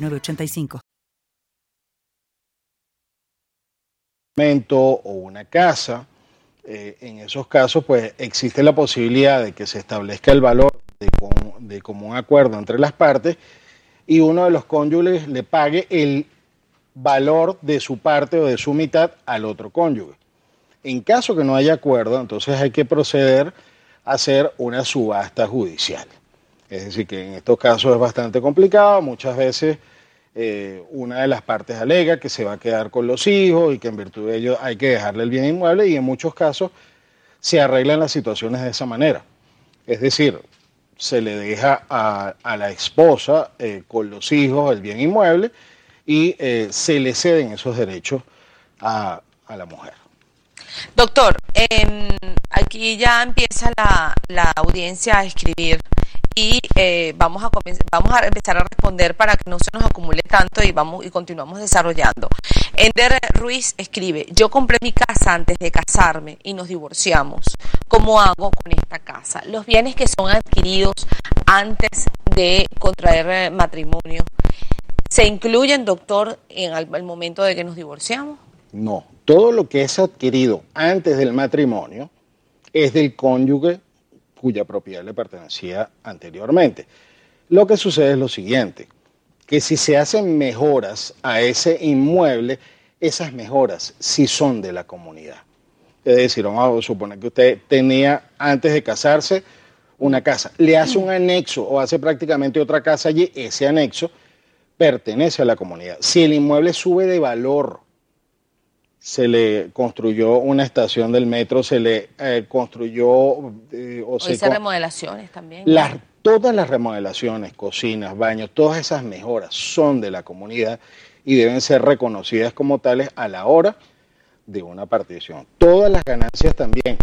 906985. o una casa, eh, en esos casos pues existe la posibilidad de que se establezca el valor de, de común acuerdo entre las partes y uno de los cónyuges le pague el valor de su parte o de su mitad al otro cónyuge. En caso que no haya acuerdo, entonces hay que proceder a hacer una subasta judicial. Es decir, que en estos casos es bastante complicado, muchas veces eh, una de las partes alega que se va a quedar con los hijos y que en virtud de ello hay que dejarle el bien inmueble y en muchos casos se arreglan las situaciones de esa manera. Es decir, se le deja a, la esposa eh, con los hijos el bien inmueble y eh, se le ceden esos derechos a, la mujer. Doctor, em, aquí ya empieza la, la audiencia a escribir y eh, vamos, a vamos a empezar a responder para que no se nos acumule tanto y, vamos, y continuamos desarrollando. Ender Ruiz escribe, yo compré mi casa antes de casarme y nos divorciamos. ¿Cómo hago con esta casa? Los bienes que son adquiridos antes de contraer eh, matrimonio, ¿se incluyen, doctor, en el momento de que nos divorciamos? No, todo lo que es adquirido antes del matrimonio es del cónyuge cuya propiedad le pertenecía anteriormente. Lo que sucede es lo siguiente, que si se hacen mejoras a ese inmueble, esas mejoras sí son de la comunidad. Es decir, vamos a suponer que usted tenía antes de casarse una casa, le hace un anexo o hace prácticamente otra casa allí, ese anexo pertenece a la comunidad. Si el inmueble sube de valor, se le construyó una estación del metro, se le eh, construyó... Eh, o, se hice remodelaciones también. todas las remodelaciones, cocinas, baños, todas esas mejoras son de la comunidad y deben ser reconocidas como tales a la hora de una partición. Todas las ganancias también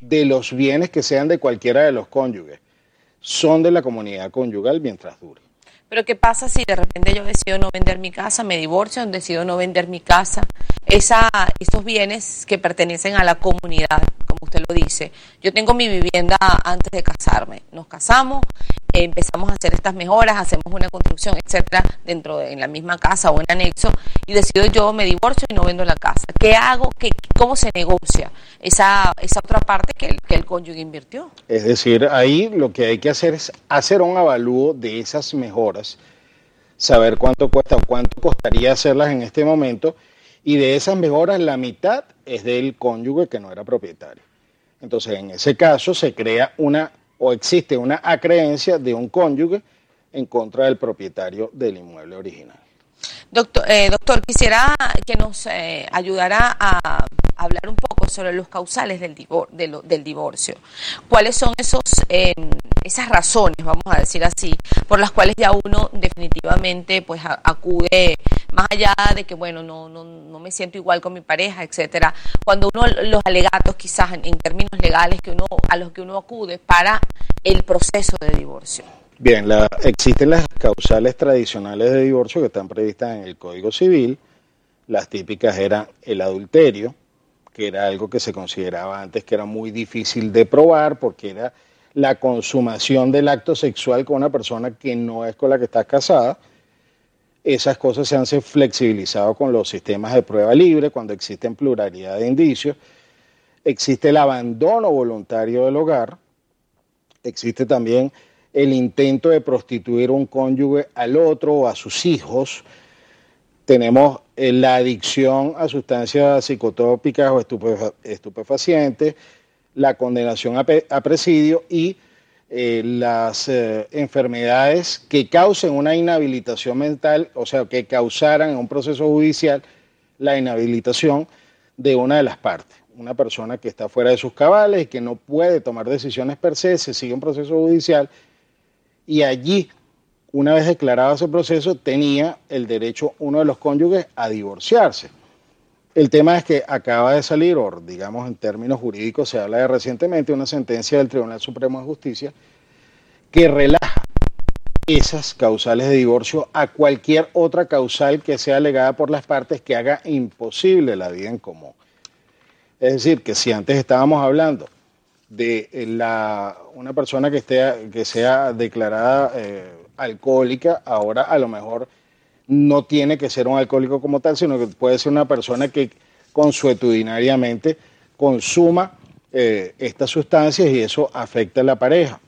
de los bienes que sean de cualquiera de los cónyuges son de la comunidad conyugal mientras dure. Pero ¿qué pasa si de repente yo decido no vender mi casa, me divorcio, decido no vender mi casa? Esa, esos bienes que pertenecen a la comunidad, como usted lo dice. Yo tengo mi vivienda antes de casarme. Nos casamos, empezamos a hacer estas mejoras, hacemos una construcción, etcétera, dentro de en la misma casa o en anexo, y decido yo me divorcio y no vendo la casa. ¿Qué hago? ¿Qué, ¿Cómo se negocia esa, esa otra parte que el, que el cónyuge invirtió? Es decir, ahí lo que hay que hacer es hacer un avalúo de esas mejoras, saber cuánto cuesta o cuánto costaría hacerlas en este momento, y de esas mejoras la mitad es del cónyuge que no era propietario. Entonces, en ese caso se crea una o existe una acreencia de un cónyuge en contra del propietario del inmueble original. Doctor, eh, doctor quisiera que nos eh, ayudara a hablar un poco sobre los causales del, del divorcio. ¿Cuáles son esos, em, esas razones, vamos a decir así, por las cuales ya uno definitivamente pues acude más allá de que, bueno, no, no, no me siento igual con mi pareja, etcétera? Cuando uno, los alegatos quizás en, términos legales que uno, a los que uno acude para el proceso de divorcio. Bien, la, existen las causales tradicionales de divorcio que están previstas en el Código Civil. Las típicas eran el adulterio, que era algo que se consideraba antes que era muy difícil de probar porque era la consumación del acto sexual con una persona que no es con la que estás casada. Esas cosas se han flexibilizado con los sistemas de prueba libre cuando existen pluralidad de indicios. Existe el abandono voluntario del hogar. Existe también el intento de prostituir un cónyuge al otro o a sus hijos. tenemos eh, la adicción a sustancias psicotrópicas o estupefacientes, la condenación a, presidio y eh, las eh, enfermedades que causen una inhabilitación mental, o sea, que causaran en un proceso judicial la inhabilitación de una de las partes. Una persona que está fuera de sus cabales y que no puede tomar decisiones per se, se sigue un proceso judicial y allí una vez declarado ese proceso, tenía el derecho uno de los cónyuges a divorciarse. El tema es que acaba de salir, o digamos en términos jurídicos se habla de recientemente, una sentencia del Tribunal Supremo de Justicia que relaja esas causales de divorcio a cualquier otra causal que sea alegada por las partes que haga imposible la vida en común. Es decir, que si antes estábamos hablando de la, una persona que, esté, que sea declarada eh, alcohólica, ahora a lo mejor no tiene que ser un alcohólico como tal, sino que puede ser una persona que consuetudinariamente consuma eh, estas sustancias y eso afecta a la pareja.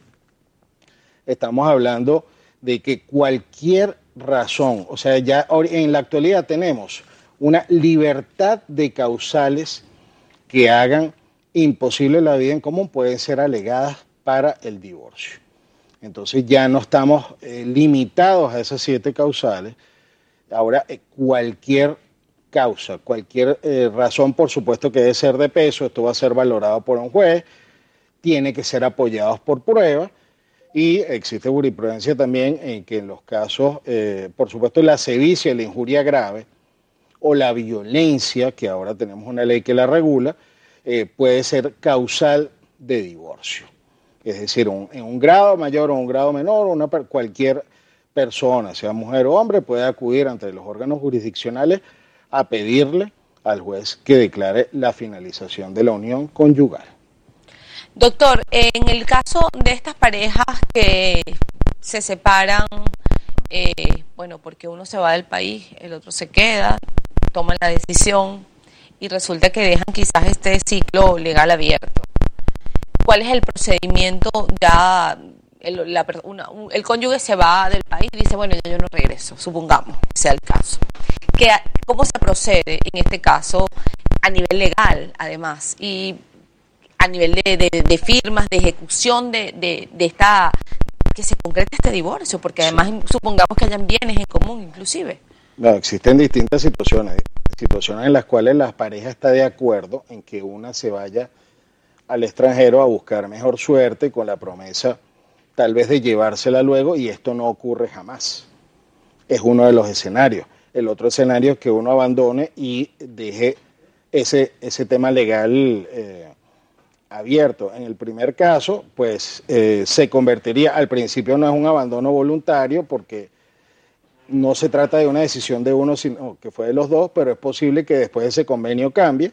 Estamos hablando de que cualquier razón, o sea, ya en la actualidad tenemos una libertad de causales que hagan imposible la vida en común, pueden ser alegadas para el divorcio. Entonces ya no estamos eh, limitados a esas siete causales. Ahora eh, cualquier causa, cualquier eh, razón, por supuesto que debe ser de peso, esto va a ser valorado por un juez, tiene que ser apoyado por pruebas y existe jurisprudencia también en que en los casos, por supuesto, la sevicia, la injuria grave o la violencia, que ahora tenemos una ley que la regula, puede ser causal de divorcio. Es decir, en un grado mayor o un grado menor, una, cualquier persona, sea mujer o hombre, puede acudir ante los órganos jurisdiccionales a pedirle al juez que declare la finalización de la unión conyugal. Doctor, en el caso de estas parejas que se separan, eh, bueno, porque uno se va del país, el otro se queda, toman la decisión y resulta que dejan quizás este ciclo legal abierto cuál es el procedimiento ya el, la, el cónyuge se va del país y dice, bueno, yo no regreso, supongamos que sea el caso. Que, ¿Cómo se procede en este caso a nivel legal, además? Y a nivel de, firmas, de ejecución de, de, esta, que se concrete este divorcio, porque además supongamos que hayan bienes en común inclusive. No, existen distintas situaciones, situaciones en las cuales la pareja está de acuerdo en que una se vaya al extranjero a buscar mejor suerte con la promesa tal vez de llevársela luego y esto no ocurre jamás. Es uno de los escenarios. El otro escenario es que uno abandone y deje ese, ese tema legal eh, abierto. En el primer caso, pues eh, se convertiría, al principio no es un abandono voluntario porque no se trata de una decisión de uno, sino que fue de los dos, pero es posible que después ese convenio cambie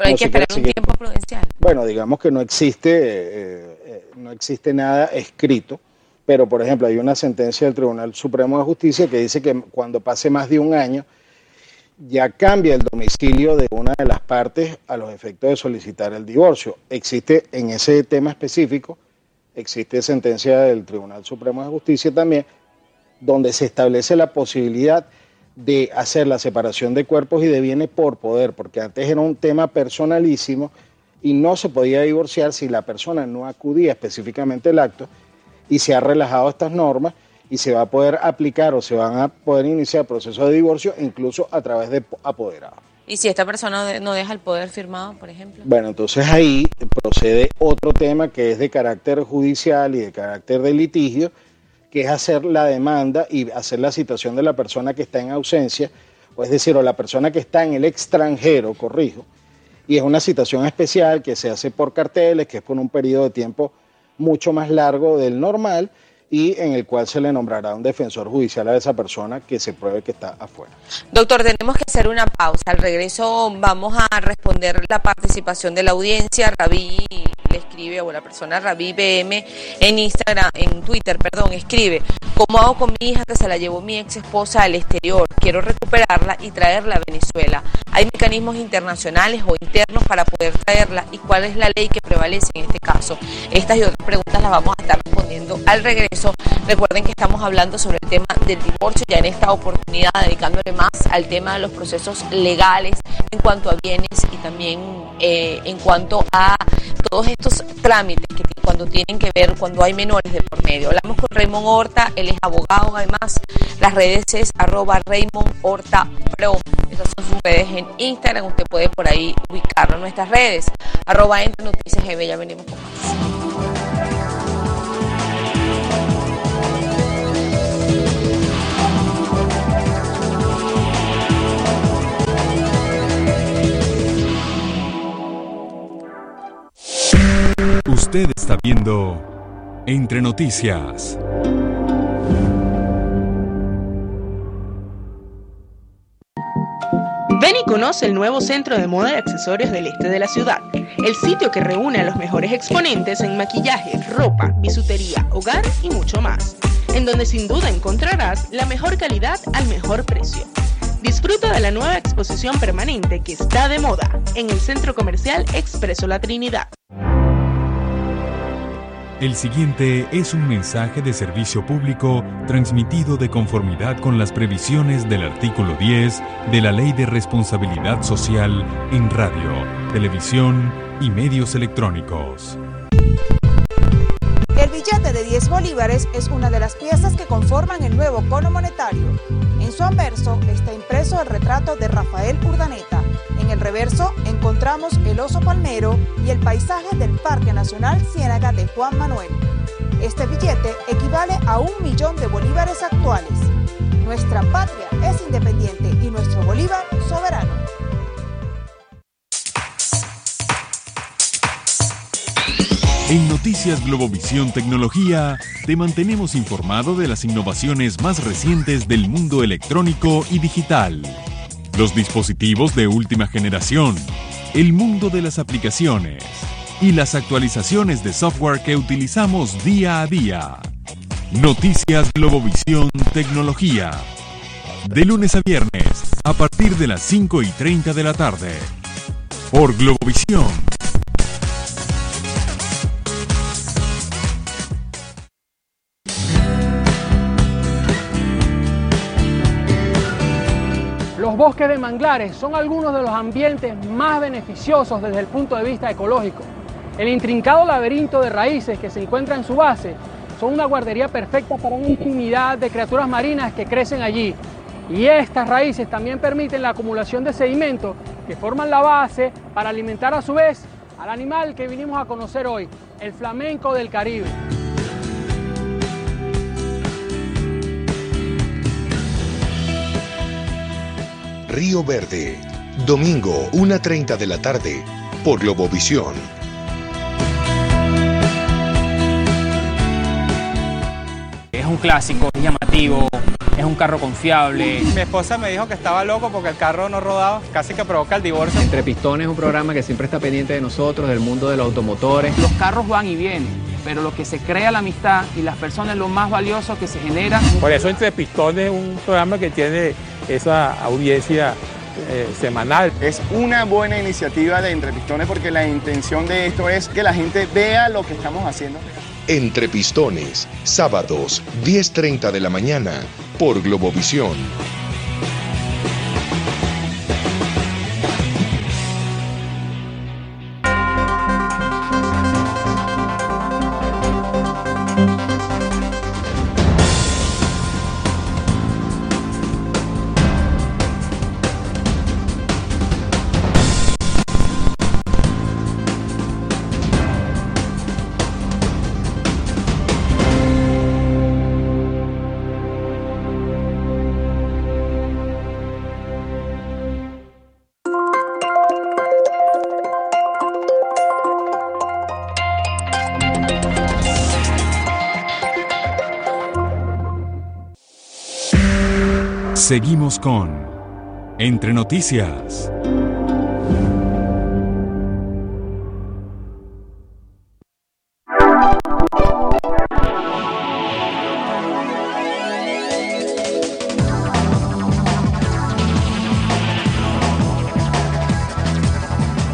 Pero hay que esperar un tiempo prudencial. Bueno, digamos que no existe, eh, eh, no existe nada escrito, pero por ejemplo hay una sentencia del Tribunal Supremo de Justicia que dice que cuando pase más de un año ya cambia el domicilio de una de las partes a los efectos de solicitar el divorcio. Existe en ese tema específico, existe sentencia del Tribunal Supremo de Justicia también, donde se establece la posibilidad de hacer la separación de cuerpos y de bienes por poder, porque antes era un tema personalísimo y no se podía divorciar si la persona no acudía específicamente al acto y se ha relajado estas normas y se va a poder aplicar o se van a poder iniciar procesos de divorcio incluso a través de apoderados. ¿Y si esta persona no deja el poder firmado, por ejemplo? Bueno, entonces ahí procede otro tema que es de carácter judicial y de carácter de litigio, que es hacer la demanda y hacer la citación de la persona que está en ausencia, o es decir, o la persona que está en el extranjero, corrijo, y es una citación especial que se hace por carteles, que es por un periodo de tiempo mucho más largo del normal y en el cual se le nombrará un defensor judicial a esa persona que se pruebe que está afuera. Doctor, tenemos que hacer una pausa. Al regreso vamos a responder la participación de la audiencia. Rabí le escribe, o la persona Rabí BM en Instagram, en Twitter, perdón, escribe, ¿cómo hago con mi hija que se la llevó mi ex esposa al exterior? Quiero recuperarla y traerla a Venezuela. ¿Hay mecanismos internacionales o internos para poder traerla? ¿Y cuál es la ley que prevalece en este caso? Estas y otras preguntas las vamos a estar respondiendo al regreso. Recuerden que estamos hablando sobre el tema del divorcio, ya en esta oportunidad dedicándole más al tema de los procesos legales en cuanto a bienes y también eh, en cuanto a todos estos trámites que cuando tienen que ver, cuando hay menores de por medio. Hablamos con Raymond Horta, él es abogado, además las redes es arroba Raymond Horta Pro. Esas son sus redes en Instagram, usted puede por ahí ubicarlo en nuestras redes. Arroba ya venimos con más. Viendo Entre Noticias. Ven y conoce el nuevo centro de moda y accesorios del este de la ciudad, el sitio que reúne a los mejores exponentes en maquillaje, ropa, bisutería, hogar y mucho más, en donde sin duda encontrarás la mejor calidad al mejor precio. Disfruta de la nueva exposición permanente que está de moda en el Centro Comercial Expreso La Trinidad. El siguiente es un mensaje de servicio público transmitido de conformidad con las previsiones del artículo 10 de la Ley de Responsabilidad Social en radio, televisión y medios electrónicos. Billete de 10 bolívares es una de las piezas que conforman el nuevo cono monetario. En su anverso está impreso el retrato de Rafael Urdaneta. En el reverso encontramos el oso palmero y el paisaje del Parque Nacional Ciénaga de Juan Manuel. Este billete equivale a un millón de bolívares actuales. Nuestra patria es independiente y nuestro bolívar soberano. En Noticias Globovisión Tecnología te mantenemos informado de las innovaciones más recientes del mundo electrónico y digital. Los dispositivos de última generación, el mundo de las aplicaciones y las actualizaciones de software que utilizamos día a día. Noticias Globovisión Tecnología. De lunes a viernes, a partir de las 5 y 30 de la tarde. Por Globovisión bosques de manglares son algunos de los ambientes más beneficiosos desde el punto de vista ecológico. El intrincado laberinto de raíces que se encuentra en su base son una guardería perfecta para una infinidad de criaturas marinas que crecen allí. Y estas raíces también permiten la acumulación de sedimentos que forman la base para alimentar a su vez al animal que vinimos a conocer hoy, el flamenco del Caribe. Río Verde, domingo 1.30 de la tarde, por Globovisión. Es un clásico, es llamativo, es un carro confiable. Mi esposa me dijo que estaba loco porque el carro no rodaba, casi que provoca el divorcio. Entre Pistones es un programa que siempre está pendiente de nosotros, del mundo de los automotores. Los carros van y vienen, pero lo que se crea la amistad y las personas es lo más valioso que se genera. Por eso Entre Pistones es un programa que tiene esa audiencia eh, semanal. Es una buena iniciativa de Entre Pistones porque la intención de esto es que la gente vea lo que estamos haciendo. Entre Pistones, sábados 10.30 de la mañana, por Globovisión. Seguimos con Entre Noticias.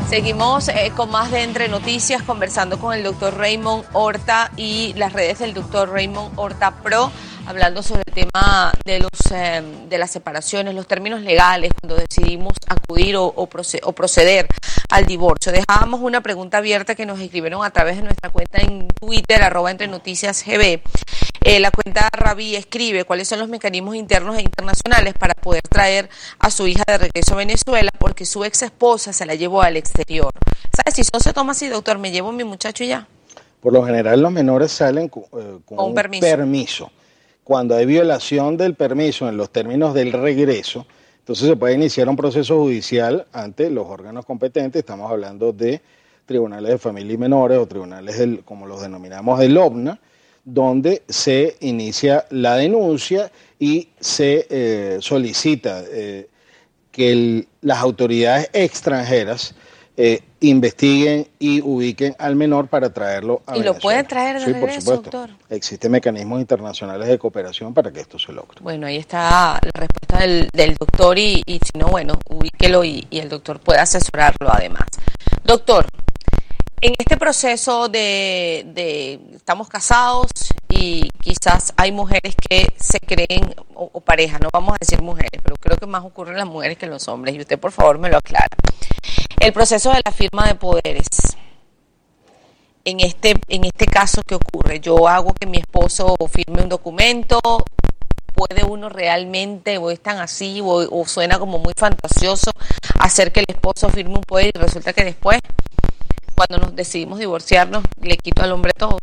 Seguimos eh, con más de Entre Noticias conversando con el doctor Raymond Horta y las redes del doctor Raymond Horta Pro, hablando sobre el tema de, los, eh, de las separaciones, los términos legales, cuando decidimos acudir o, o, proce o, proceder al divorcio. Dejábamos una pregunta abierta que nos escribieron a través de nuestra cuenta en Twitter, arroba Entre Noticias GB. Eh, la cuenta Rabi escribe cuáles son los mecanismos internos e internacionales para poder traer a su hija de regreso a Venezuela porque su ex esposa se la llevó al exterior. ¿Sabes? Si eso se toma así, doctor, me llevo a mi muchacho y ya. Por lo general los menores salen con, eh, con un, permiso. permiso. Cuando hay violación del permiso en los términos del regreso, entonces se puede iniciar un proceso judicial ante los órganos competentes. Estamos hablando de tribunales de familia y menores o tribunales, como los denominamos, del OVNA, donde se inicia la denuncia y se eh, solicita eh, que las autoridades extranjeras eh, investiguen y ubiquen al menor para traerlo a ¿Y Venezuela. lo pueden traer de sí, regreso, por supuesto. doctor? Existen mecanismos internacionales de cooperación para que esto se logre. Bueno, ahí está la respuesta del, del doctor y, y, si no, bueno, ubíquelo y, y el doctor puede asesorarlo además. Doctor, en este proceso de, de, estamos casados y quizás hay mujeres que se creen, o, o parejas, no vamos a decir mujeres, pero creo que más ocurre en las mujeres que en los hombres, y usted por favor me lo aclara. El proceso de la firma de poderes. En este, en este caso, ¿qué ocurre? Yo hago que mi esposo firme un documento, puede uno realmente, o es tan así, o, suena como muy fantasioso, hacer que el esposo firme un poder y resulta que después cuando nos decidimos divorciarnos, le quito al hombre todo.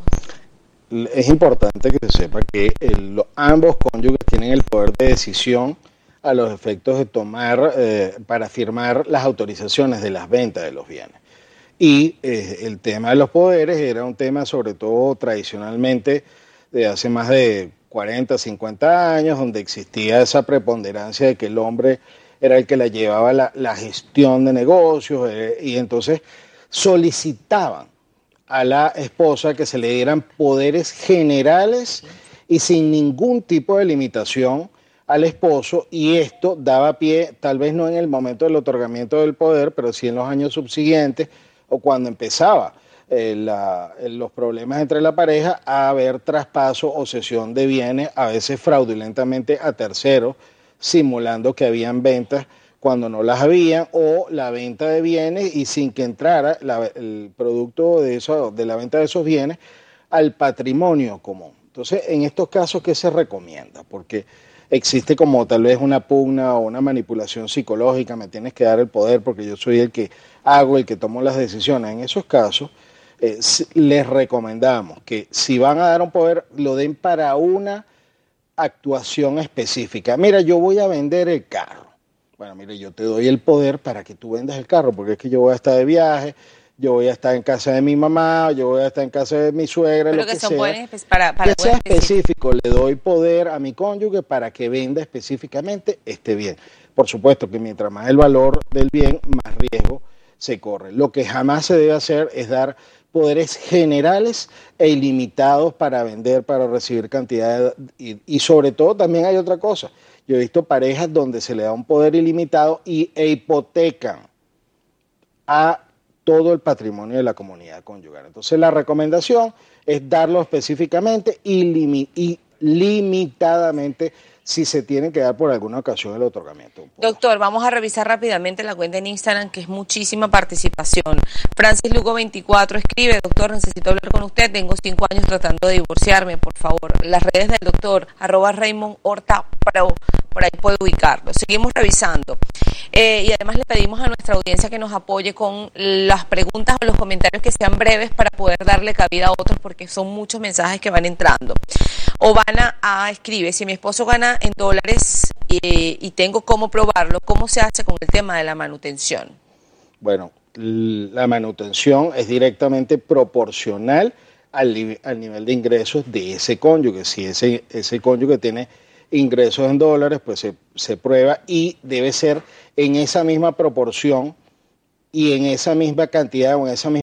Es importante que se sepa que el, ambos cónyuges tienen el poder de decisión a los efectos de tomar, eh, para firmar las autorizaciones de las ventas de los bienes. Y eh, el tema de los poderes era un tema sobre todo tradicionalmente de hace más de 40, 50 años, donde existía esa preponderancia de que el hombre era el que la llevaba la, gestión de negocios eh, y entonces solicitaban a la esposa que se le dieran poderes generales y sin ningún tipo de limitación al esposo y esto daba pie, tal vez no en el momento del otorgamiento del poder, pero sí en los años subsiguientes o cuando empezaba eh, la, los problemas entre la pareja a haber traspaso o cesión de bienes, a veces fraudulentamente a terceros, simulando que habían ventas cuando no las habían, o la venta de bienes y sin que entrara el producto de, eso, de la venta de esos bienes al patrimonio común. Entonces, en estos casos, ¿qué se recomienda? Porque existe como tal vez una pugna o una manipulación psicológica, me tienes que dar el poder porque yo soy el que hago, el que tomo las decisiones. En esos casos, eh, les recomendamos que si van a dar un poder, lo den para una actuación específica. Mira, yo voy a vender el carro. Bueno, mire, yo te doy el poder para que tú vendas el carro, porque es que yo voy a estar de viaje, yo voy a estar en casa de mi mamá, yo voy a estar en casa de mi suegra, Pero lo que, que, sea. Para, para que sea específico, le doy poder a mi cónyuge para que venda específicamente este bien. Por supuesto que mientras más el valor del bien, más riesgo se corre. Lo que jamás se debe hacer es dar poderes generales e ilimitados para vender, para recibir cantidad y, y, sobre todo también hay otra cosa. Yo he visto parejas donde se le da un poder ilimitado y, e hipotecan a todo el patrimonio de la comunidad conyugal. Entonces la recomendación es darlo específicamente y, y limitadamente si se tiene que dar por alguna ocasión el otorgamiento. Doctor, vamos a revisar rápidamente la cuenta en Instagram, que es muchísima participación. Francis Lugo 24 escribe, doctor, necesito hablar con usted, tengo cinco años tratando de divorciarme, por favor. Las redes del doctor, arroba Raymond Horta Pro, por ahí puede ubicarlo. Seguimos revisando. Eh, y además le pedimos a nuestra audiencia que nos apoye con las preguntas o los comentarios que sean breves para poder darle cabida a otros, porque son muchos mensajes que van entrando. Obana A escribe, si mi esposo gana en dólares y, y tengo cómo probarlo, ¿cómo se hace con el tema de la manutención? Bueno, la manutención es directamente proporcional al, al, nivel de ingresos de ese cónyuge. Si ese, ese cónyuge tiene ingresos en dólares, pues se, se prueba y debe ser en esa misma proporción y en esa misma cantidad o en esa misma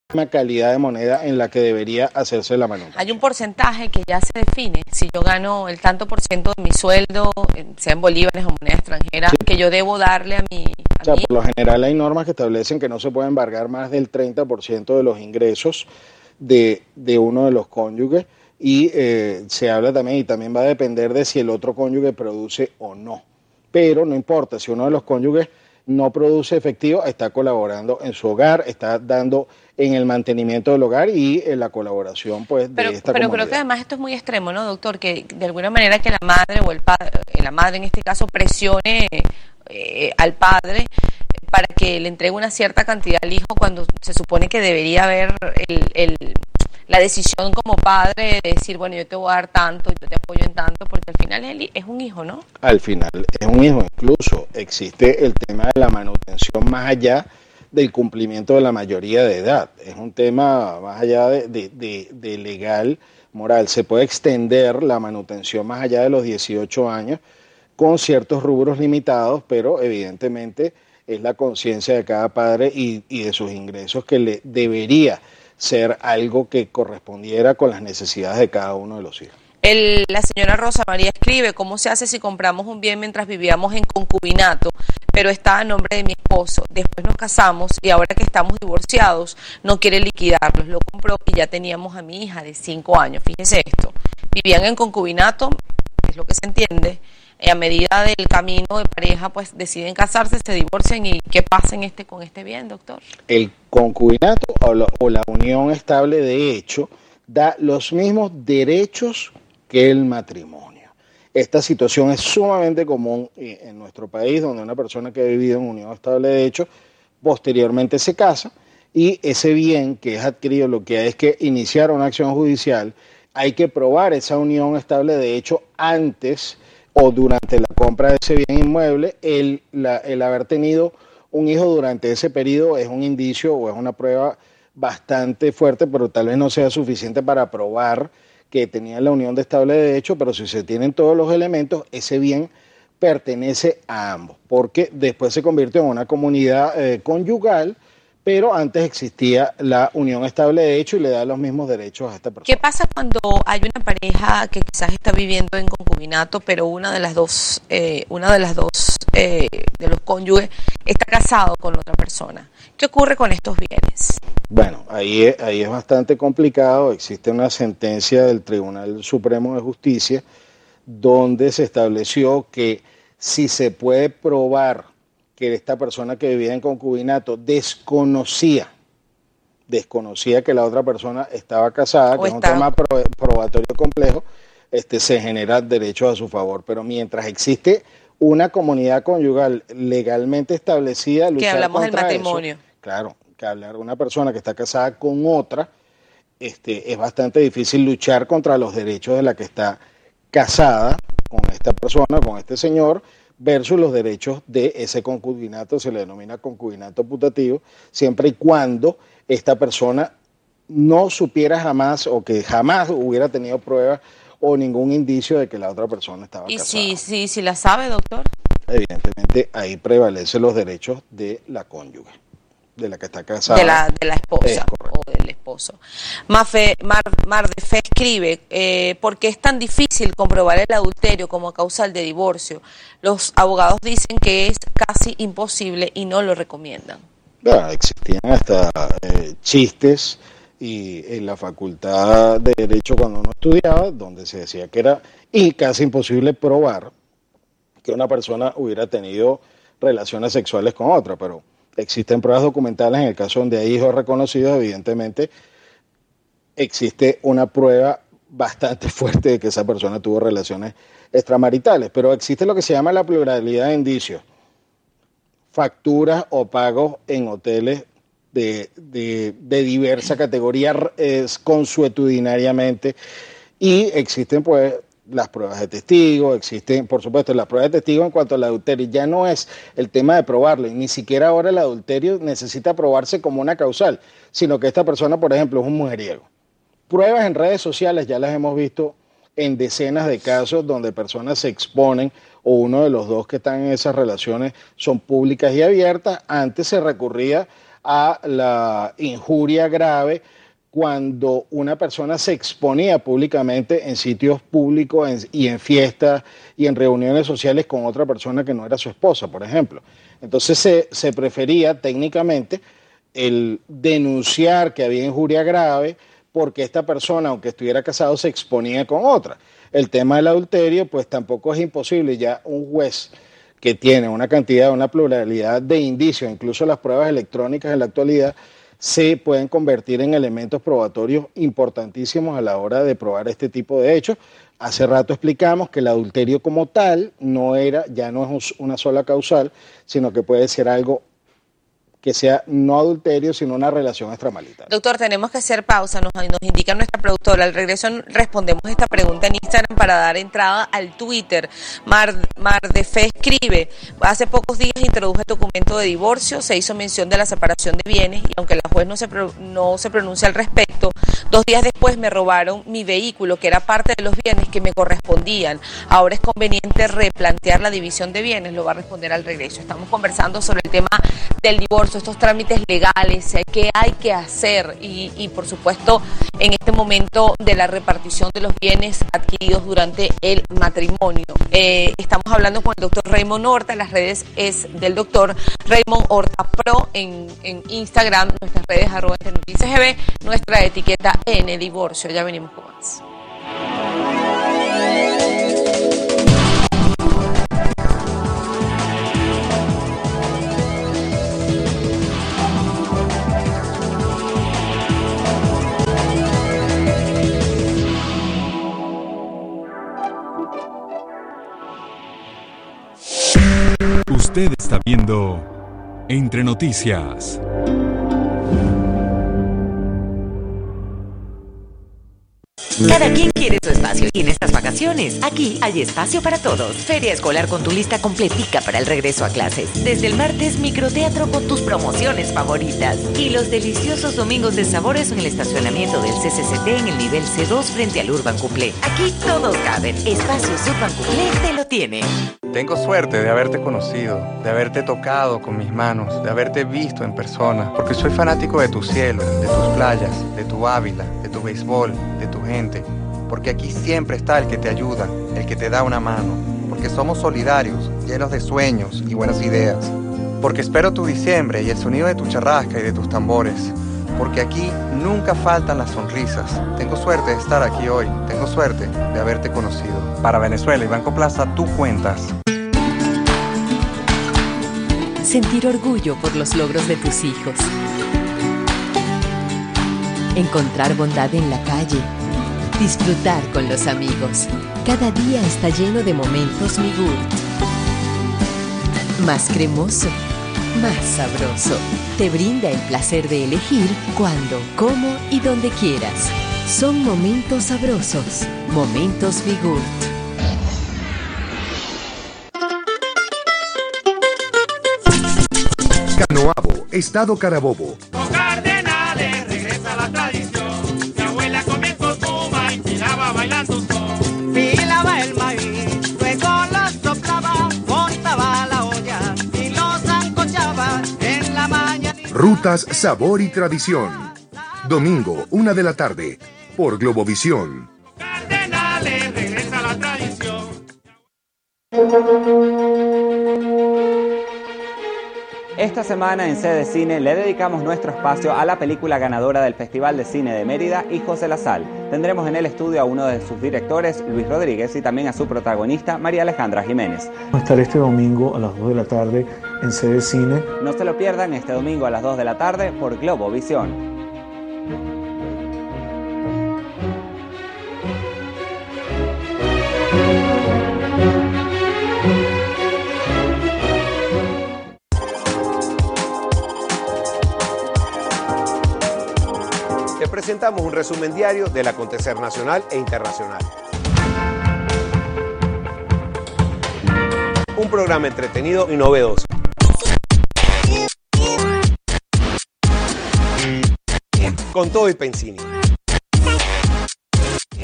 Calidad de moneda en la que debería hacerse la manutención. Hay un porcentaje que ya se define. Si yo gano el tanto por ciento de mi sueldo, sea en bolívares o moneda extranjera, que yo debo darle a mi... A O sea, mí. por lo general hay normas que establecen que no se puede embargar más del 30% de los ingresos de, de uno de los cónyuges y eh, se habla también, y también va a depender de si el otro cónyuge produce o no. Pero no importa, si uno de los cónyuges no produce efectivo, está colaborando en su hogar, está dando en el mantenimiento del hogar y en la colaboración pues de Pero, esta pero creo que además esto es muy extremo, ¿no, doctor? Que de alguna manera que la madre o el padre, la madre en este caso presione eh, al padre para que le entregue una cierta cantidad al hijo cuando se supone que debería haber el, el- la decisión como padre de decir, bueno, yo te voy a dar tanto, yo te apoyo en tanto, porque al final es un hijo, ¿no? al final es un hijo. Incluso existe el tema de la manutención más allá del cumplimiento de la mayoría de edad. Es un tema más allá de, de- de- legal, moral. Se puede extender la manutención más allá de los 18 años con ciertos rubros limitados, pero evidentemente es la conciencia de cada padre y, y de sus ingresos que le debería ser algo que correspondiera con las necesidades de cada uno de los hijos. El- la señora Rosa María escribe, ¿cómo se hace si compramos un bien mientras vivíamos en concubinato, pero está a nombre de mi esposo? Después nos casamos y ahora que estamos divorciados no quiere liquidarlos. Lo compró y ya teníamos a mi hija de cinco años. Fíjese esto. Vivían en concubinato, es lo que se entiende. a medida del camino de pareja, pues deciden casarse, se divorcian y ¿qué pasa en este, con este bien, doctor? El concubinato o la, o la unión estable de hecho da los mismos derechos que el matrimonio. Esta situación es sumamente común eh, en nuestro país, donde una persona que ha vivido en unión estable de hecho posteriormente se casa y ese bien que es adquirido lo que es que iniciar una acción judicial, hay que probar esa unión estable de hecho antes o durante la compra de ese bien inmueble, el, el haber tenido un hijo durante ese periodo es un indicio o es una prueba bastante fuerte, pero tal vez no sea suficiente para probar que tenían la unión de estable de hecho, pero si se tienen todos los elementos, ese bien pertenece a ambos, porque después se convirtió en una comunidad eh, conyugal, pero antes existía la unión estable de hecho y le da los mismos derechos a esta persona. ¿Qué pasa cuando hay una pareja que quizás está viviendo en concubinato, pero una de las dos, eh, una de las dos eh, de los cónyuges está casado con otra persona? ¿Qué ocurre con estos bienes? Bueno, ahí es, ahí es bastante complicado. Existe una sentencia del Tribunal Supremo de Justicia donde se estableció que si se puede probar que esta persona que vivía en concubinato desconocía, desconocía que la otra persona estaba casada, O que es un tema pro- probatorio complejo, este, se genera derechos a su favor. Pero mientras existe una comunidad conyugal legalmente establecida, Que luchar hablamos del contra eso- matrimonio. Claro, que hablar de una persona que está casada con otra, este, es bastante difícil luchar contra los derechos de la que está casada con esta persona, con este señor, versus los derechos de ese concubinato, se le denomina concubinato putativo, siempre y cuando esta persona no supiera jamás o que jamás hubiera tenido pruebas o ningún indicio de que la otra persona estaba Y casada. si, si, si la sabe, doctor. Evidentemente ahí prevalecen los derechos de la cónyuge, de la que está casada. de la, de la esposa Es o del esposo. Mafe, Mar, Mar de Fe escribe, eh, ¿por qué es tan difícil comprobar el adulterio como causal de divorcio? Los abogados dicen que es casi imposible y no lo recomiendan. Ya, existían hasta eh, chistes y en la facultad de Derecho cuando uno estudiaba, donde se decía que era y casi imposible probar que una persona hubiera tenido relaciones sexuales con otra, pero existen pruebas documentales en el caso donde hay hijos reconocidos, evidentemente existe una prueba bastante fuerte de que esa persona tuvo relaciones extramaritales, pero existe lo que se llama la pluralidad de indicios, facturas o pagos en hoteles de, de, diversa categoría es consuetudinariamente y existen pues las pruebas de testigo, existen por supuesto las pruebas de testigo en cuanto al adulterio, ya no es el tema de probarlo, y ni siquiera ahora el adulterio necesita probarse como una causal, sino que esta persona por ejemplo es un mujeriego. Pruebas en redes sociales ya las hemos visto en decenas de casos donde personas se exponen o uno de los dos que están en esas relaciones son públicas y abiertas, antes se recurría a la injuria grave cuando una persona se exponía públicamente en sitios públicos y en fiestas y en reuniones sociales con otra persona que no era su esposa, por ejemplo. Entonces se, se prefería técnicamente el denunciar que había injuria grave porque esta persona, aunque estuviera casado, se exponía con otra. El tema del adulterio, pues tampoco es imposible. Ya un juez que tiene una cantidad, una pluralidad de indicios, incluso las pruebas electrónicas en la actualidad, se pueden convertir en elementos probatorios importantísimos a la hora de probar este tipo de hechos. Hace rato explicamos que el adulterio como tal no era, ya no es una sola causal, sino que puede ser algo que sea no adulterio, sino una relación extramarital. Doctor, tenemos que hacer pausa, nos, nos indica nuestra productora. Al regreso respondemos esta pregunta en Instagram para dar entrada al Twitter. Mar, de Fe escribe, hace pocos días introduje el documento de divorcio, se hizo mención de la separación de bienes y aunque la juez no se, no se pronuncia al respecto, dos días después me robaron mi vehículo, que era parte de los bienes que me correspondían. Ahora es conveniente replantear la división de bienes, lo va a responder al regreso. Estamos conversando sobre el tema del divorcio estos trámites legales, qué hay que hacer y, por supuesto en este momento de la repartición de los bienes adquiridos durante el matrimonio. Eh, estamos hablando con el doctor Raymond Horta, las redes es del doctor Raymond Horta Pro en, Instagram, nuestras redes arroba noticias GB, nuestra etiqueta en divorcio. Ya venimos con más. Usted está viendo Entre Noticias. Cada quien quiere su espacio y en estas vacaciones, aquí hay espacio para todos. Feria escolar con tu lista completica para el regreso a clases. Desde el martes, microteatro con tus promociones favoritas. Y los deliciosos domingos de sabores en el estacionamiento del CCCT en el nivel C2 frente al Urban Couplé. Aquí todos caben. Espacios Urban Couplé te lo tiene. Tengo suerte de haberte conocido, de haberte tocado con mis manos, de haberte visto en persona, porque soy fanático de tu cielo, de tus playas, de tu Ávila, de tu béisbol, de tu gente, porque aquí siempre está el que te ayuda, el que te da una mano, porque somos solidarios, llenos de sueños y buenas ideas, porque espero tu diciembre y el sonido de tu charrasca y de tus tambores, porque aquí nunca faltan las sonrisas. Tengo suerte de estar aquí hoy, tengo suerte de haberte conocido. Para Venezuela y Banco Plaza, tú cuentas. Sentir orgullo por los logros de tus hijos. Encontrar bondad en la calle. Disfrutar con los amigos. Cada día está lleno de momentos mi Más cremoso. Más sabroso. Te brinda el placer de elegir cuándo, cómo y donde quieras. Son momentos sabrosos. Momentos Figurt. Canoabo, Estado Carabobo. Rutas, sabor y tradición Domingo, una de la tarde, por Globovisión. Cardenales, regresa la tradición. Esta semana en Sede Cine le dedicamos nuestro espacio a la película ganadora del Festival de Cine de Mérida, Hijos de la Sal. Tendremos en el estudio a uno de sus directores, Luis Rodríguez, y también a su protagonista, María Alejandra Jiménez. Vamos a estar este domingo a las 2 de la tarde en Sede Cine. No se lo pierdan este domingo a las 2 de la tarde por Globovisión. Te presentamos un resumen diario del acontecer nacional e internacional. Un programa entretenido y novedoso. Con todo y Pensini.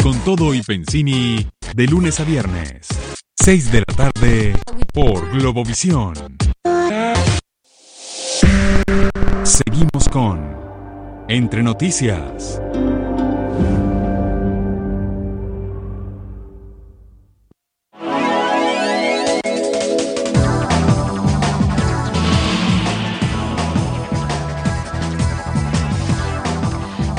Con todo y Pensini, de lunes a viernes, 6 de la tarde, por Globovisión. Seguimos con Entre Noticias.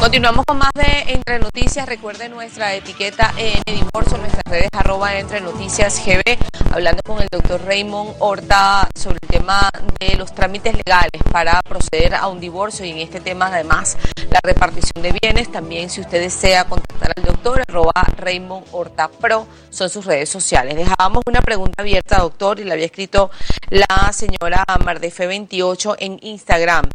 Continuamos con más de Entre Noticias. Recuerde nuestra etiqueta en Divorcio, nuestras redes arroba Entre Noticias GB, hablando con el doctor Raymond Horta sobre el tema de los trámites legales para proceder a un divorcio y en este tema además la repartición de bienes. También si usted desea contactar al doctor, arroba Raymond Horta Pro, son sus redes sociales. Dejábamos una pregunta abierta, doctor, y la había escrito la señora Mardefe28 en Instagram.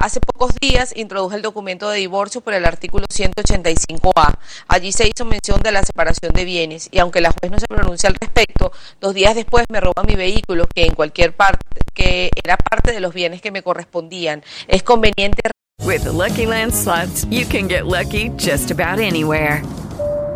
Hace pocos días introduje el documento de divorcio por el artículo 185A. Allí se hizo mención de la separación de bienes y aunque la juez no se pronuncia al respecto, dos días después me roba mi vehículo que en cualquier parte, que era parte de los bienes que me correspondían. Es conveniente. With Lucky Land you can get lucky just about anywhere.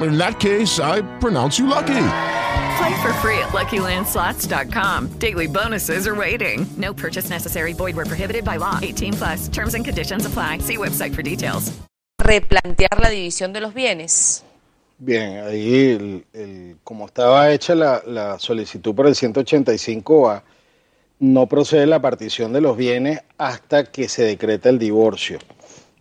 In that case, I pronounce you lucky. Play for free at LuckyLandSlots.com. Daily bonuses are waiting. No purchase necessary. Void where prohibited by law. 18 plus. Terms and conditions apply. See website for details. replantear la división de los bienes. Bien, ahí el- el- como estaba hecha la, la solicitud por el 185A, no procede la partición de los bienes hasta que se decreta el divorcio.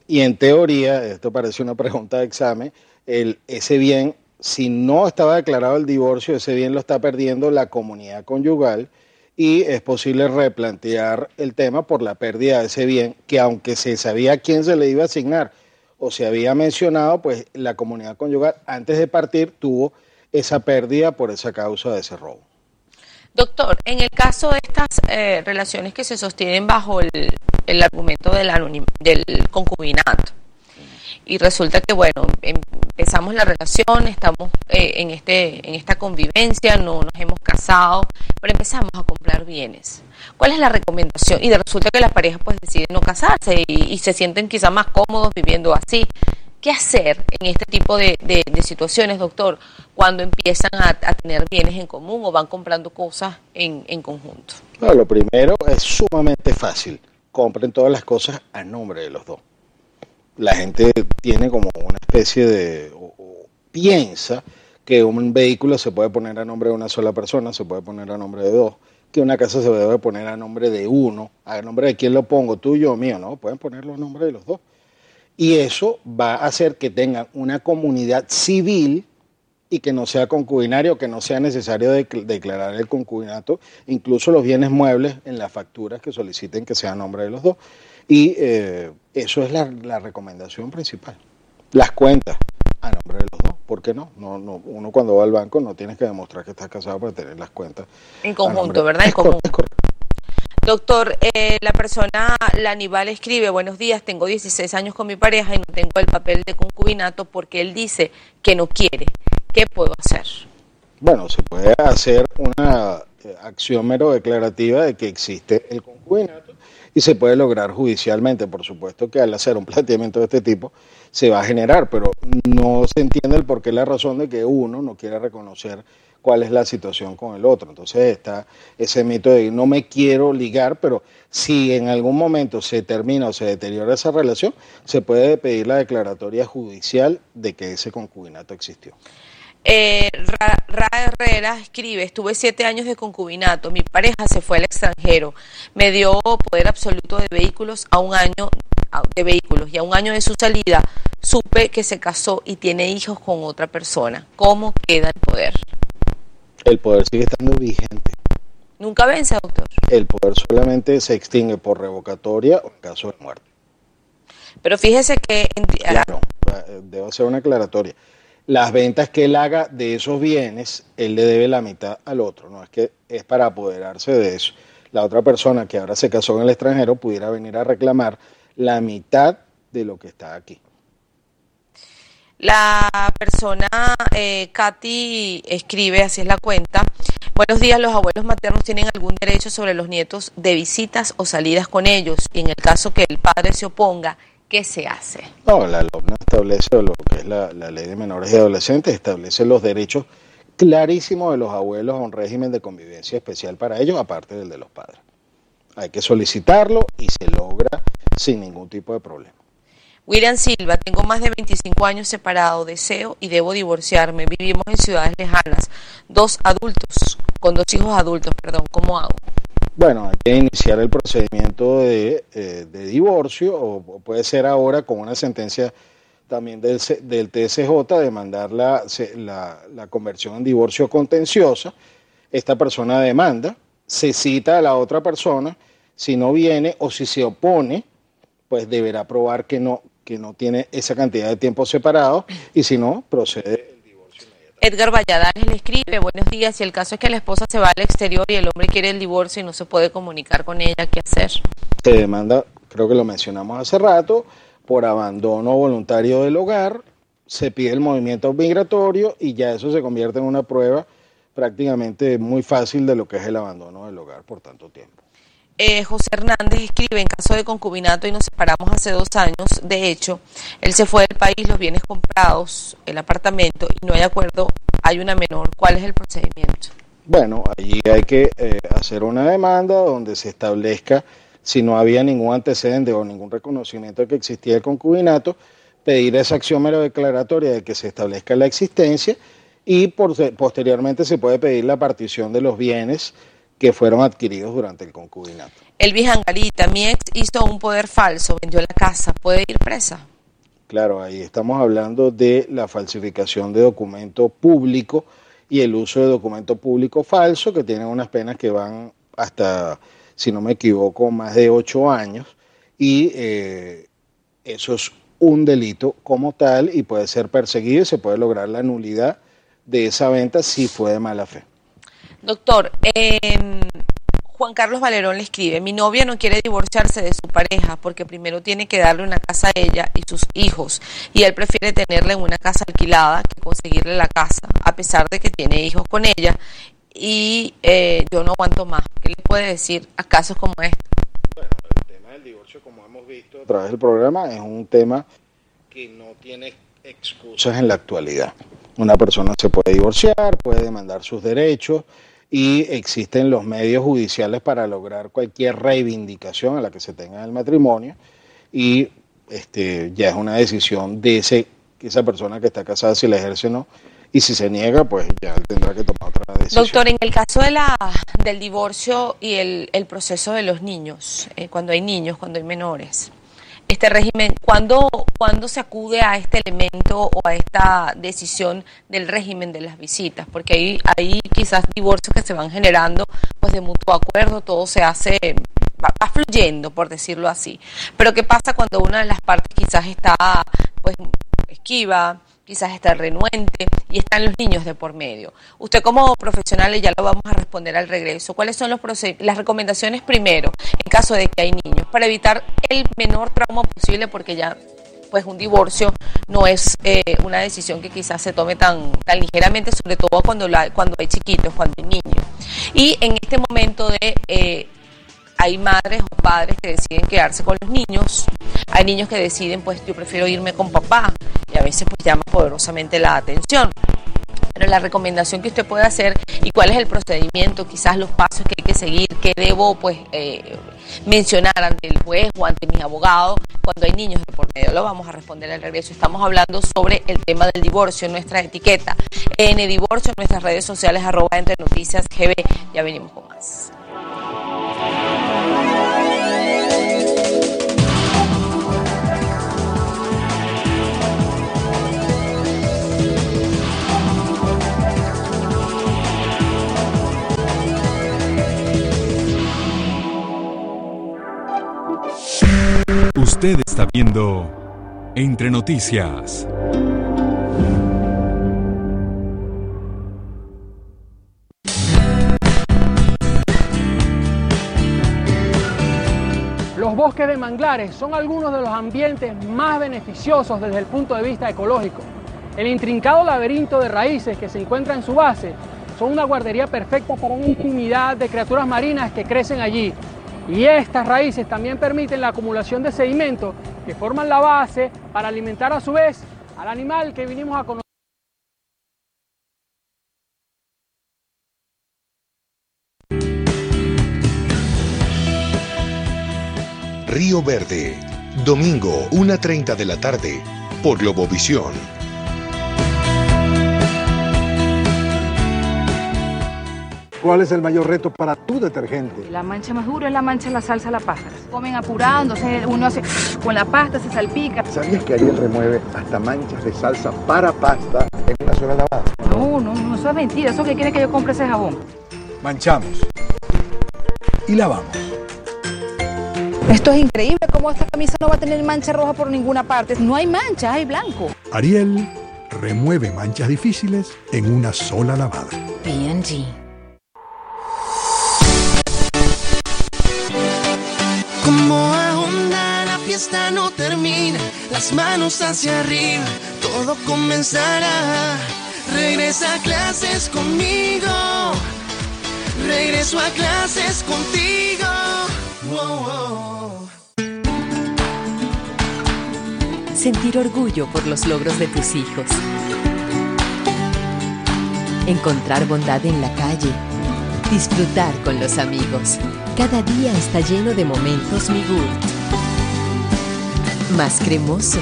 Y en teoría, esto parece una pregunta de examen, el, ese bien, si no estaba declarado el divorcio, ese bien lo está perdiendo la comunidad conyugal y es posible replantear el tema por la pérdida de ese bien, que aunque se sabía quién se le iba a asignar o se había mencionado, pues la comunidad conyugal antes de partir tuvo esa pérdida por esa causa de ese robo. Doctor, en el caso de estas eh, relaciones que se sostienen bajo el, el argumento del, del concubinato, y resulta que, bueno, em- empezamos la relación, estamos eh, en, este, en esta convivencia, no nos hemos casado, pero empezamos a comprar bienes. ¿Cuál es la recomendación? Y resulta que las parejas pues deciden no casarse y, se sienten quizás más cómodos viviendo así. ¿Qué hacer en este tipo de, de- situaciones, doctor, cuando empiezan a, tener bienes en común o van comprando cosas en, en conjunto? Lo primero es sumamente fácil. Compren todas las cosas a nombre de los dos. La gente tiene como una especie de, o- piensa que un vehículo se puede poner a nombre de una sola persona, se puede poner a nombre de dos, que una casa se debe poner a nombre de uno, a nombre de quién lo pongo, tuyo o mío, no, pueden ponerlo a nombre de los dos. Y eso va a hacer que tengan una comunidad civil y que no sea concubinario, que no sea necesario dec- declarar el concubinato, incluso los bienes muebles en las facturas que soliciten que sea a nombre de los dos. Y eh, eso es la, la recomendación principal. las cuentas a nombre de los dos. ¿Por qué no? no, no uno cuando va al banco no tienes que demostrar que estás casado para tener las cuentas. En conjunto, ¿verdad? En conjunto. es correcto. Doctor, eh, la persona, la Aníbal escribe, buenos días, tengo 16 años con mi pareja y no tengo el papel de concubinato porque él dice que no quiere. ¿Qué puedo hacer? Bueno, se puede hacer una eh, acción mero declarativa de que existe el concubinato y se puede lograr judicialmente. Por supuesto que al hacer un planteamiento de este tipo se va a generar, pero no se entiende el por qué la razón de que uno no quiera reconocer cuál es la situación con el otro. Entonces está ese mito de no me quiero ligar, pero si en algún momento se termina o se deteriora esa relación, se puede pedir la declaratoria judicial de que ese concubinato existió. Eh, Ra, Ra Herrera escribe, estuve siete años de concubinato, mi pareja se fue al extranjero, me dio poder absoluto de vehículos a un año de vehículos y a un año de su salida supe que se casó y tiene hijos con otra persona. ¿Cómo queda el poder? El poder sigue estando vigente. Nunca vence, doctor. El poder solamente se extingue por revocatoria o en caso de muerte. Pero fíjese que en- Claro, eh, debo hacer una aclaratoria. Las ventas que él haga de esos bienes, él le debe la mitad al otro, no es que es para apoderarse de eso. La otra persona que ahora se casó en el extranjero pudiera venir a reclamar la mitad de lo que está aquí. La persona, eh, Katy, escribe, así es la cuenta. Buenos días, los abuelos maternos tienen algún derecho sobre los nietos de visitas o salidas con ellos. Y en el caso que el padre se oponga, ¿qué se hace? No, la LOMNA establece lo que es la, la ley de menores y adolescentes, establece los derechos clarísimos de los abuelos a un régimen de convivencia especial para ellos, aparte del de los padres. Hay que solicitarlo y se logra sin ningún tipo de problema. William Silva, tengo más de 25 años separado, deseo y debo divorciarme. Vivimos en ciudades lejanas, dos adultos, con dos hijos adultos, perdón, ¿cómo hago? Bueno, hay que iniciar el procedimiento de, eh, divorcio o, puede ser ahora con una sentencia también del, del TSJ de mandar la, la, la conversión en divorcio contenciosa. Esta persona demanda, se cita a la otra persona, si no viene o si se opone, pues deberá probar que no, que no tiene esa cantidad de tiempo separado y si no, procede Edgar Valladares le escribe, buenos días, si el caso es que la esposa se va al exterior y el hombre quiere el divorcio y no se puede comunicar con ella, ¿qué hacer? se demanda, creo que lo mencionamos hace rato, por abandono voluntario del hogar, se pide el movimiento migratorio y ya eso se convierte en una prueba prácticamente muy fácil de lo que es el abandono del hogar por tanto tiempo. Eh, José Hernández escribe, en caso de concubinato y nos separamos hace dos años, de hecho, él se fue del país, los bienes comprados, el apartamento, y no hay acuerdo, hay una menor. ¿Cuál es el procedimiento? Bueno, allí hay que eh, hacer una demanda donde se establezca si no había ningún antecedente o ningún reconocimiento de que existía el concubinato, pedir esa acción mero declaratoria de que se establezca la existencia y por- posteriormente se puede pedir la partición de los bienes que fueron adquiridos durante el concubinato. Elvis Angarita, mi ex hizo un poder falso, vendió la casa, ¿puede ir presa? Claro, ahí estamos hablando de la falsificación de documento público y el uso de documento público falso, que tienen unas penas que van hasta, si no me equivoco, más de ocho años. Y eh, eso es un delito como tal y puede ser perseguido y se puede lograr la nulidad de esa venta si fue de mala fe. Doctor, em, Juan Carlos Valerón le escribe, mi novia no quiere divorciarse de su pareja porque primero tiene que darle una casa a ella y sus hijos y él prefiere tenerla en una casa alquilada que conseguirle la casa, a pesar de que tiene hijos con ella y eh, yo no aguanto más. ¿Qué le puede decir a casos como este? El tema del divorcio, como hemos visto a través del programa, es un tema que no tiene excusas en la actualidad. Una persona se puede divorciar, puede demandar sus derechos y existen los medios judiciales para lograr cualquier reivindicación a la que se tenga en el matrimonio y este ya es una decisión de ese esa persona que está casada si la ejerce o no y si se niega pues ya tendrá que tomar otra decisión. Doctor, en el caso de la, del divorcio y el, el proceso de los niños, eh, cuando hay niños, cuando hay menores, este régimen, ¿cuándo, ¿cuándo se acude a este elemento o a esta decisión del régimen de las visitas? Porque hay, hay quizás divorcios que se van generando pues de mutuo acuerdo, todo se hace, va, va fluyendo, por decirlo así. Pero ¿qué pasa cuando una de las partes quizás está pues esquiva, quizás está renuente y están los niños de por medio. Usted como profesional, ya lo vamos a responder al regreso, ¿cuáles son los las recomendaciones primero en caso de que hay niños para evitar el menor trauma posible porque ya pues un divorcio no es eh, una decisión que quizás se tome tan, tan ligeramente, sobre todo cuando, la, cuando hay chiquitos, cuando hay niños. Y en este momento de... Eh, hay madres o padres que deciden quedarse con los niños, hay niños que deciden, pues yo prefiero irme con papá y a veces pues llama poderosamente la atención. Pero la recomendación que usted puede hacer y cuál es el procedimiento, quizás los pasos que hay que seguir, que debo pues eh, mencionar ante el juez o ante mi abogado cuando hay niños de por medio. Lo vamos a responder al regreso. Estamos hablando sobre el tema del divorcio, nuestra etiqueta. En el divorcio, nuestras redes sociales, arroba entre noticias GB. Ya venimos con más. Usted está viendo Entre Noticias. Los bosques de manglares son algunos de los ambientes más beneficiosos desde el punto de vista ecológico. El intrincado laberinto de raíces que se encuentra en su base son una guardería perfecta para una infinidad de criaturas marinas que crecen allí, y estas raíces también permiten la acumulación de sedimentos que forman la base para alimentar a su vez al animal que vinimos a conocer. Río Verde, domingo 1.30 de la tarde, por Globovisión. ¿Cuál es el mayor reto para tu detergente? La mancha más dura es la mancha de la salsa a la pasta. Comen apurando, uno hace con la pasta, se salpica. ¿Sabías que Ariel remueve hasta manchas de salsa para pasta en una sola lavada? No, no, no, eso es mentira. Eso que quiere que yo compre ese jabón. Manchamos y lavamos. Esto es increíble, cómo esta camisa no va a tener mancha roja por ninguna parte. No hay mancha, hay blanco. Ariel remueve manchas difíciles en una sola lavada. P&G. Como onda la fiesta no termina, las manos hacia arriba, todo comenzará. Regresa a clases conmigo, regreso a clases contigo. Sentir orgullo por los logros de tus hijos. Encontrar bondad en la calle. Disfrutar con los amigos. Cada día está lleno de momentos Mi. Más cremoso,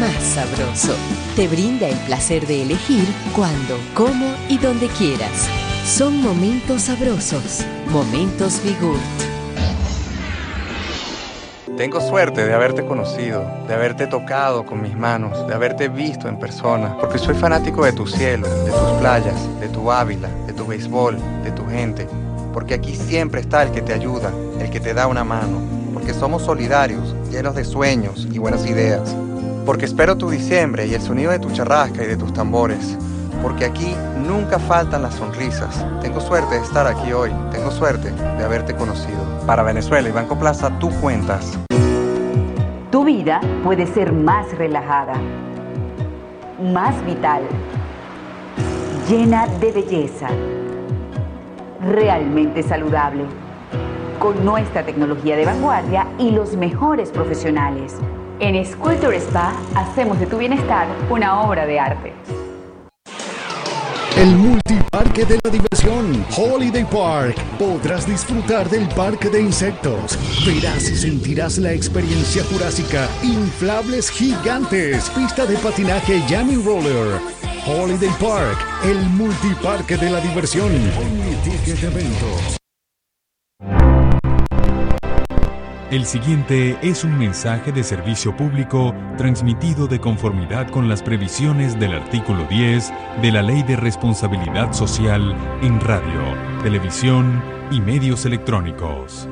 más sabroso. Te brinda el placer de elegir cuándo, cómo y donde quieras. Son momentos sabrosos. Momentos Mi. Tengo suerte de haberte conocido, de haberte tocado con mis manos, de haberte visto en persona, porque soy fanático de tu cielo, de tus playas, de tu Ávila, de tu béisbol, de tu gente porque aquí siempre está el que te ayuda, el que te da una mano, porque somos solidarios, llenos de sueños y buenas ideas, porque espero tu diciembre y el sonido de tu charrasca y de tus tambores, porque aquí nunca faltan las sonrisas. Tengo suerte de estar aquí hoy, tengo suerte de haberte conocido. Para Venezuela y Banco Plaza, tú cuentas. Vida puede ser más relajada, más vital, llena de belleza realmente saludable, con nuestra tecnología de vanguardia y los mejores profesionales. En Sculpture Spa hacemos de tu bienestar una obra de arte. El multiparque de la diversión, Holiday Park. Podrás disfrutar del parque de insectos. Verás y sentirás la experiencia jurásica, inflables gigantes, pista de patinaje Jammy Roller Holiday Park, el multiparque de la diversión. Eventos. El siguiente es un mensaje de servicio público transmitido de conformidad con las previsiones del artículo 10 de la Ley de Responsabilidad Social en radio, televisión y medios electrónicos.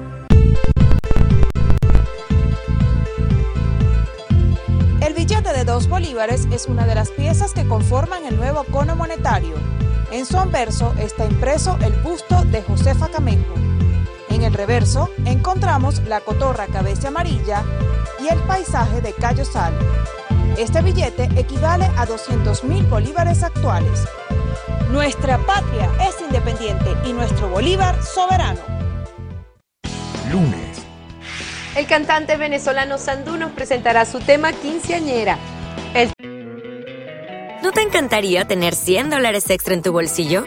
El billete de dos bolívares es una de las piezas que conforman el nuevo cono monetario. En su anverso está impreso el busto de Josefa Camejo. En el reverso encontramos la cotorra cabeza amarilla y el paisaje de Cayo Sal. Este billete equivale a 200 mil bolívares actuales. Nuestra patria es independiente y nuestro bolívar soberano. Lunes. El cantante venezolano Sandú nos presentará su tema Quinceañera. El... ¿No te encantaría tener 100 dólares extra en tu bolsillo?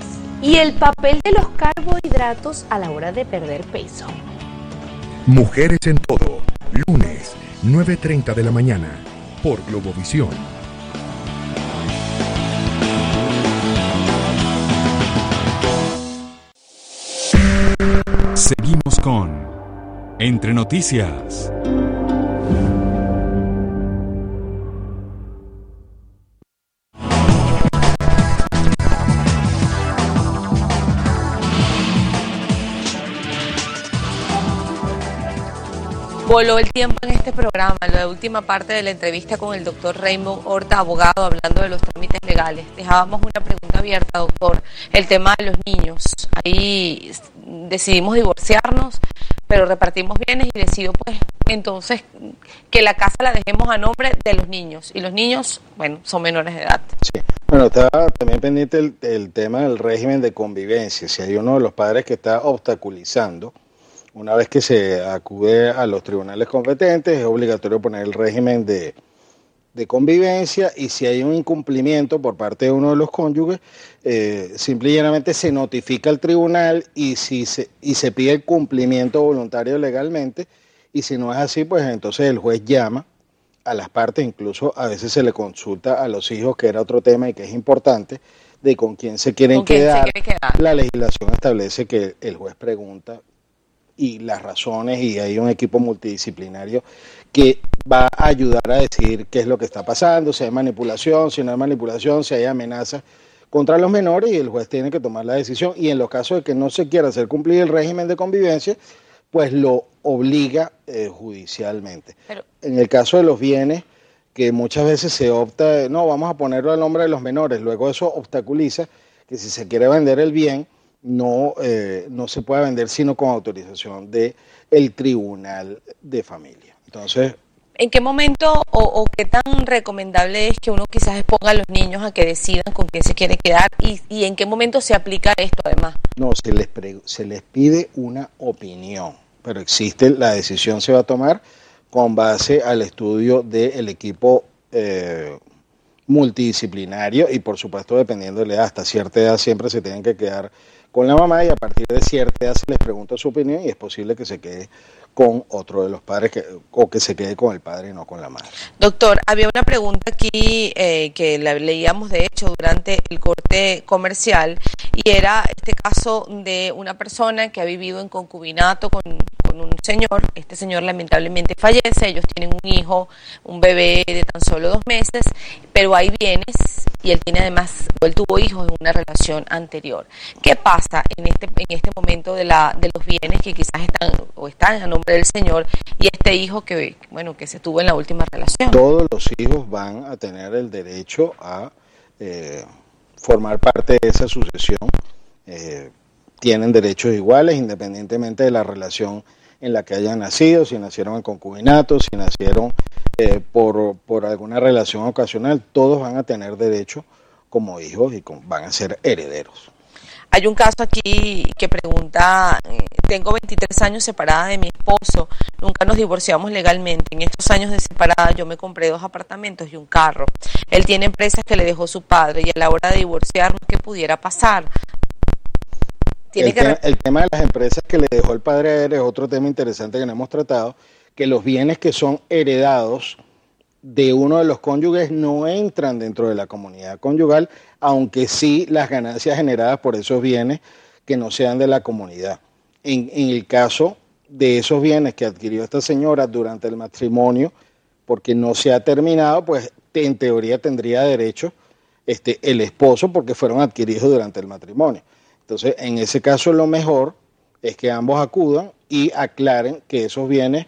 Y el papel de los carbohidratos a la hora de perder peso. Mujeres en todo. Lunes, 9.30 de la mañana. Por Globovisión. Seguimos con Entre Noticias. Voló el tiempo en este programa, la última parte de la entrevista con el doctor Raymond Horta, abogado, hablando de los trámites legales. Dejábamos una pregunta abierta, doctor, el tema de los niños. Ahí decidimos divorciarnos, pero repartimos bienes y decido pues entonces que la casa la dejemos a nombre de los niños. Y los niños, bueno, son menores de edad. Sí. Bueno, está también pendiente el, el tema del régimen de convivencia. Si hay uno de los padres que está obstaculizando, una vez que se acude a los tribunales competentes, es obligatorio poner el régimen de, de convivencia y si hay un incumplimiento por parte de uno de los cónyuges, eh, simple y llanamente se notifica al tribunal y, si se, y se pide el cumplimiento voluntario legalmente y si no es así, pues entonces el juez llama a las partes, incluso a veces se le consulta a los hijos, que era otro tema y que es importante, de con quién se quieren ¿Con quién se quedar. quiere quedar? La legislación establece que el juez pregunta y las razones y hay un equipo multidisciplinario que va a ayudar a decidir qué es lo que está pasando, si hay manipulación, si no hay manipulación, si hay amenazas contra los menores y el juez tiene que tomar la decisión y en los casos de que no se quiera hacer cumplir el régimen de convivencia, pues lo obliga eh, judicialmente. En el caso de los bienes, que muchas veces se opta, no, vamos a ponerlo al nombre de los menores, luego eso obstaculiza que si se quiere vender el bien, no, eh, no se puede vender sino con autorización de el tribunal de familia. Entonces, ¿En qué momento o, o qué tan recomendable es que uno quizás exponga a los niños a que decidan con quién se quiere quedar y, y en qué momento se aplica esto además? no, se les, pre- se les pide una opinión, pero existe, la decisión se va a tomar con base al estudio del equipo eh, multidisciplinario y por supuesto dependiendo de la edad, hasta cierta edad siempre se tienen que quedar con la mamá y a partir de cierta edad se les pregunta su opinión y es posible que se quede con otro de los padres que, o que se quede con el padre y no con la madre. Doctor, había una pregunta aquí eh, que la leíamos de hecho durante el corte comercial y era este caso de una persona que ha vivido en concubinato con, con un señor. Este señor lamentablemente fallece, ellos tienen un hijo, un bebé de tan solo dos meses, pero hay bienes y él tiene además, o él tuvo hijos en una relación anterior. ¿Qué pasa en este, en este momento de, la, de los bienes que quizás están o están a nombre del señor y este hijo que, bueno, que se tuvo en la última relación? Todos los hijos van a tener el derecho a eh, formar parte de esa sucesión. Eh, tienen derechos iguales independientemente de la relación en la que hayan nacido, si nacieron en concubinato, si nacieron eh, por, por alguna relación ocasional, todos van a tener derecho como hijos y con- van a ser herederos. Hay un caso aquí que pregunta, eh, tengo 23 años separada de mi esposo, nunca nos divorciamos legalmente. En estos años de separada yo me compré dos apartamentos y un carro. Él tiene empresas que le dejó su padre y a la hora de divorciarnos, ¿qué pudiera pasar? Tiene El, que te- re- el tema de las empresas que le dejó el padre a él es otro tema interesante que no hemos tratado, que los bienes que son heredados de uno de los cónyuges no entran dentro de la comunidad conyugal, aunque sí las ganancias generadas por esos bienes que no sean de la comunidad. En, en el caso de esos bienes que adquirió esta señora durante el matrimonio, porque no se ha terminado, pues en teoría tendría derecho este, el esposo porque fueron adquiridos durante el matrimonio. Entonces, en ese caso lo mejor es que ambos acudan y aclaren que esos bienes,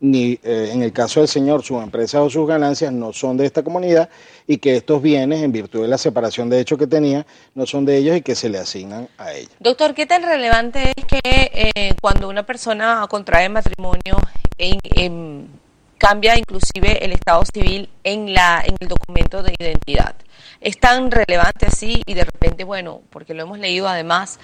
ni eh, en el caso del señor, su empresa o sus ganancias no son de esta comunidad y que estos bienes, en virtud de la separación de hecho que tenía, no son de ellos y que se le asignan a ella. Doctor, ¿qué tan relevante es que eh, cuando una persona contrae matrimonio cambia inclusive el estado civil en, la, en el documento de identidad? es tan relevante así y de repente, bueno, porque lo hemos leído además,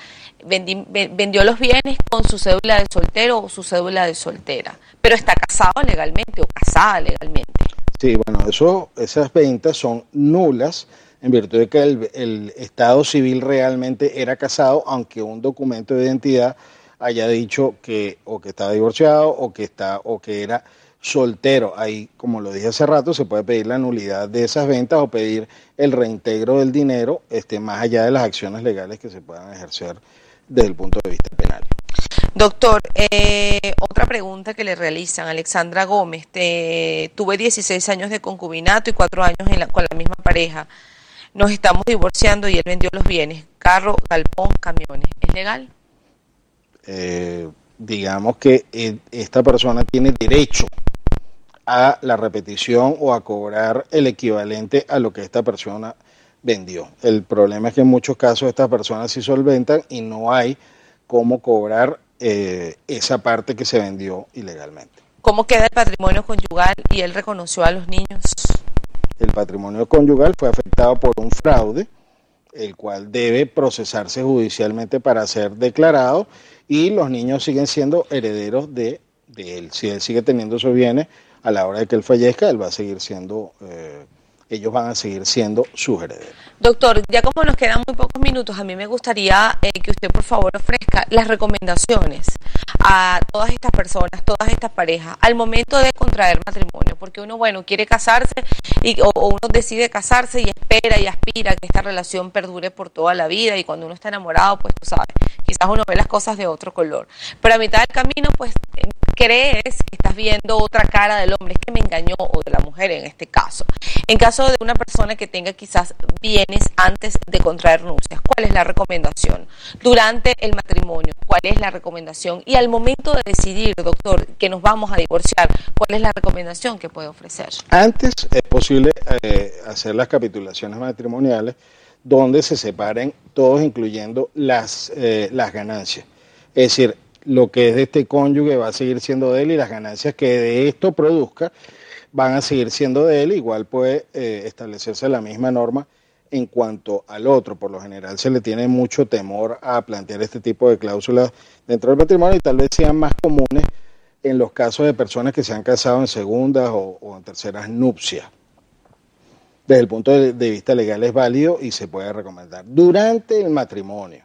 vendió los bienes con su cédula de soltero o su cédula de soltera, pero está casado legalmente o casada legalmente. Sí, bueno, eso, esas ventas son nulas en virtud de que el, Estado civil realmente era casado, aunque un documento de identidad haya dicho que o que estaba divorciado o que está o que era soltero. Ahí, como lo dije hace rato, se puede pedir la nulidad de esas ventas o pedir el reintegro del dinero, este, más allá de las acciones legales que se puedan ejercer desde el punto de vista penal. Doctor, eh, otra pregunta que le realizan, Alexandra Gómez, tuve 16 años de concubinato y 4 años con la misma pareja. Nos estamos divorciando y él vendió los bienes, carro, galpón, camiones. ¿Es legal? Eh, digamos que eh, esta persona tiene derecho a la repetición o a cobrar el equivalente a lo que esta persona vendió. El problema es que en muchos casos estas personas se solventan y no hay cómo cobrar eh, esa parte que se vendió ilegalmente. ¿Cómo queda el patrimonio conyugal y él reconoció a los niños? El patrimonio conyugal fue afectado por un fraude, el cual debe procesarse judicialmente para ser declarado y los niños siguen siendo herederos de, de él. Si él sigue teniendo esos bienes, a la hora de que él fallezca, él va a seguir siendo, eh, ellos van a seguir siendo sus herederos. Doctor, ya como nos quedan muy pocos minutos, a mí me gustaría eh, que usted por favor ofrezca las recomendaciones a todas estas personas, todas estas parejas, al momento de contraer matrimonio, porque uno, bueno, quiere casarse y, o, uno decide casarse y espera y aspira a que esta relación perdure por toda la vida y cuando uno está enamorado, pues tú sabes, quizás uno ve las cosas de otro color, pero a mitad del camino, pues crees que estás viendo otra cara del hombre, que me engañó, o de la mujer en este caso. En caso de una persona que tenga quizás bienes antes de contraer nupcias, ¿cuál es la recomendación? Durante el matrimonio, ¿cuál es la recomendación? Y al momento de decidir, doctor, que nos vamos a divorciar, ¿cuál es la recomendación que puede ofrecer? Antes es posible eh, hacer las capitulaciones matrimoniales donde se separen todos, incluyendo las, eh, las ganancias. Es decir, lo que es de este cónyuge va a seguir siendo de él y las ganancias que de esto produzca van a seguir siendo de él. Igual puede eh, establecerse la misma norma en cuanto al otro. Por lo general se le tiene mucho temor a plantear este tipo de cláusulas dentro del patrimonio y tal vez sean más comunes en los casos de personas que se han casado en segundas o, en terceras nupcias. Desde el punto de vista legal es válido y se puede recomendar. Durante el matrimonio,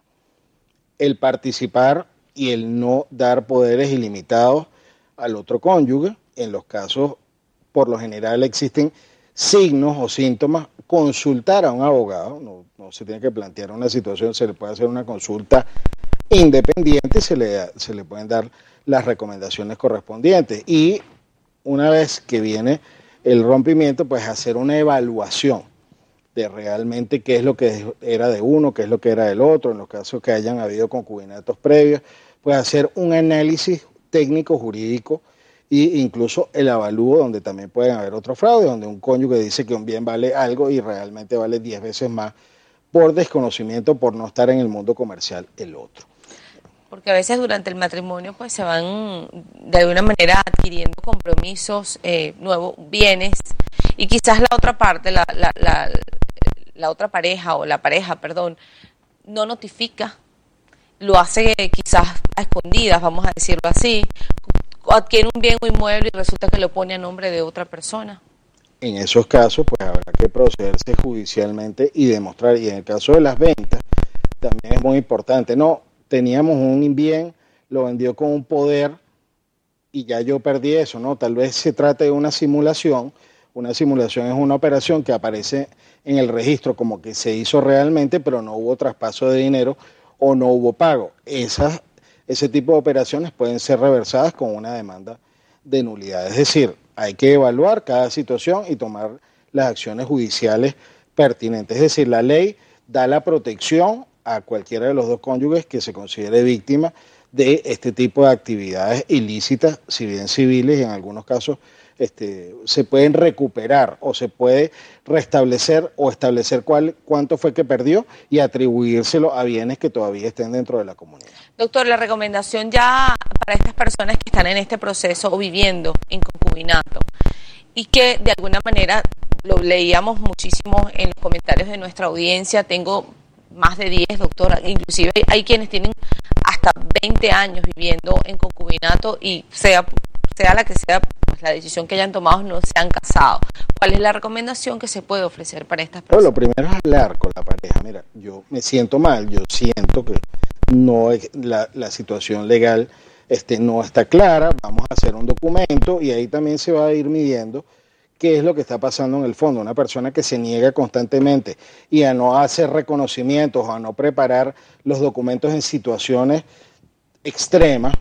el participar y el no dar poderes ilimitados al otro cónyuge. En los casos, por lo general, existen signos o síntomas. Consultar a un abogado, no, se tiene que plantear una situación, se le puede hacer una consulta independiente, se le, se le pueden dar las recomendaciones correspondientes. Y una vez que viene el rompimiento, pues hacer una evaluación de realmente qué es lo que era de uno, qué es lo que era del otro, en los casos que hayan habido concubinatos previos, pues hacer un análisis técnico jurídico e incluso el avalúo donde también pueden haber otros fraudes, donde un cónyuge dice que un bien vale algo y realmente vale 10 veces más por desconocimiento, por no estar en el mundo comercial el otro. Porque a veces durante el matrimonio pues se van de alguna manera adquiriendo compromisos, eh, nuevos bienes y quizás la otra parte, la, la, la, la otra pareja o la pareja, perdón, no notifica, lo hace quizás a escondidas, vamos a decirlo así, adquiere un bien o inmueble y resulta que lo pone a nombre de otra persona. En esos casos, pues habrá que procederse judicialmente y demostrar. Y en el caso de las ventas, también es muy importante. No, teníamos un bien, lo vendió con un poder y ya yo perdí eso, ¿no? Tal vez se trate de una simulación Una simulación es una operación que aparece en el registro como que se hizo realmente, pero no hubo traspaso de dinero o no hubo pago. Esas, ese tipo de operaciones pueden ser reversadas con una demanda de nulidad. Es decir, hay que evaluar cada situación y tomar las acciones judiciales pertinentes. Es decir, la ley da la protección a cualquiera de los dos cónyuges que se considere víctima de este tipo de actividades ilícitas, si bien civiles y en algunos casos este, se pueden recuperar o se puede restablecer o establecer cuál, cuánto fue que perdió y atribuírselo a bienes que todavía estén dentro de la comunidad. Doctor, la recomendación ya para estas personas que están en este proceso o viviendo en concubinato y que de alguna manera lo leíamos muchísimo en los comentarios de nuestra audiencia, tengo más de 10, doctora, inclusive hay quienes tienen hasta 20 años viviendo en concubinato y sea sea la que sea pues, la decisión que hayan tomado, no se han casado. ¿Cuál es la recomendación que se puede ofrecer para estas personas? lo primero es hablar con la pareja. Mira, yo me siento mal, yo siento que no es, la, la situación legal este, no está clara, vamos a hacer un documento y ahí también se va a ir midiendo qué es lo que está pasando en el fondo. Una persona que se niega constantemente y a no hacer reconocimientos o a no preparar los documentos en situaciones extremas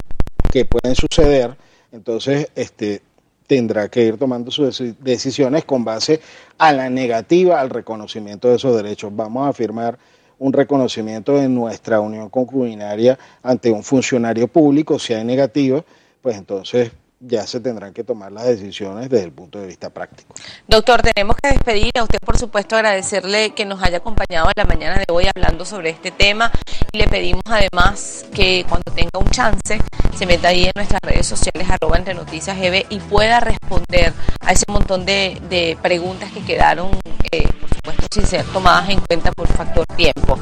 que pueden suceder, entonces este, tendrá que ir tomando sus decisiones con base a la negativa al reconocimiento de esos derechos. Vamos a firmar un reconocimiento de nuestra unión concubinaria ante un funcionario público, si hay negativa, pues entonces ya se tendrán que tomar las decisiones desde el punto de vista práctico. Doctor, tenemos que despedir a usted, por supuesto, agradecerle que nos haya acompañado en la mañana de hoy hablando sobre este tema y le pedimos además que cuando tenga un chance se meta ahí en nuestras redes sociales arroba entre noticias GB y pueda responder a ese montón de, preguntas que quedaron, eh, sin ser tomadas en cuenta por factor tiempo.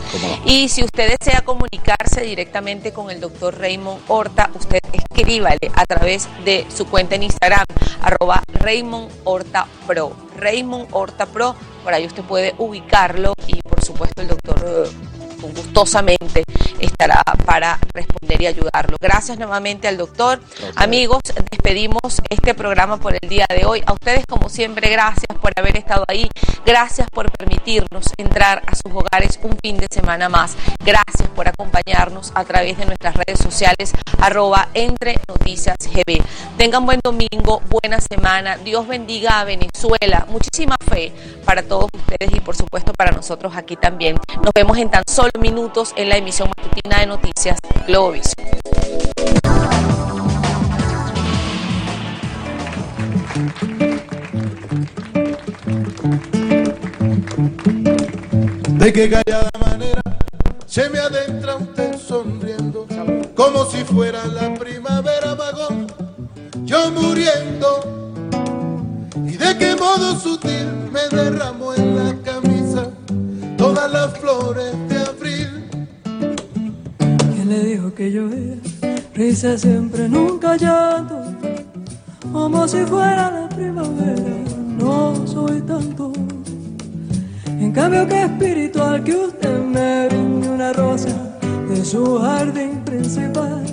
Y si usted desea comunicarse directamente con el doctor Raymond Horta, usted escríbale a través de su cuenta en Instagram, arroba Raymond Horta Pro. Raymond Horta Pro, por ahí usted puede ubicarlo y por supuesto el doctor eh, gustosamente estará para responder y ayudarlo. Gracias nuevamente al doctor. Amigos, despedimos este programa por el día de hoy. A ustedes, como siempre, gracias por haber estado ahí. Gracias por permitirnos entrar a sus hogares un fin de semana más. Gracias por acompañarnos a través de nuestras redes sociales, arroba entre noticias GB. Tengan buen domingo, buena semana. Dios bendiga a Venezuela. Muchísima fe para todos ustedes y por supuesto para nosotros aquí también. Nos vemos en tan solo minutos en la emisión matutina de noticias Globis. De qué callada manera se me adentra usted sonriendo, como si fuera la primavera vagón, yo muriendo. Y de qué modo sutil me derramó en la camisa todas las flores de. ¿Quién le dijo que yo era risa siempre, nunca llanto? Como si fuera la primavera, no soy tanto. En cambio que espiritual que usted me brinde una rosa de su jardín principal.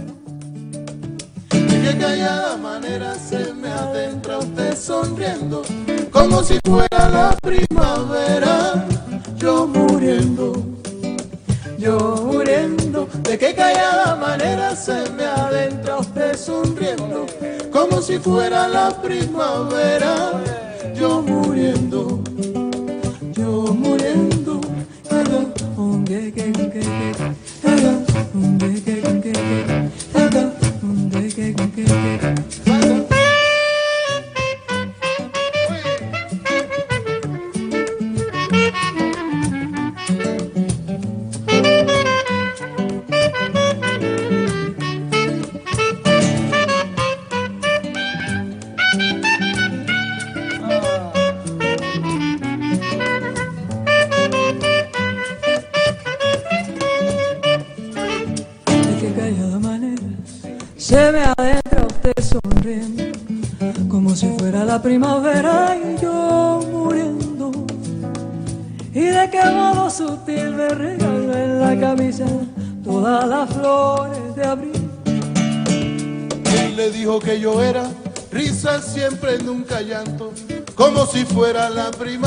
De qué callada manera se me adentra usted sonriendo, como si fuera la primavera yo muriendo, yo muriendo, de qué callada manera se me adentra usted sonriendo, como si fuera la primavera, yo muriendo, yo muriendo. se la primavera.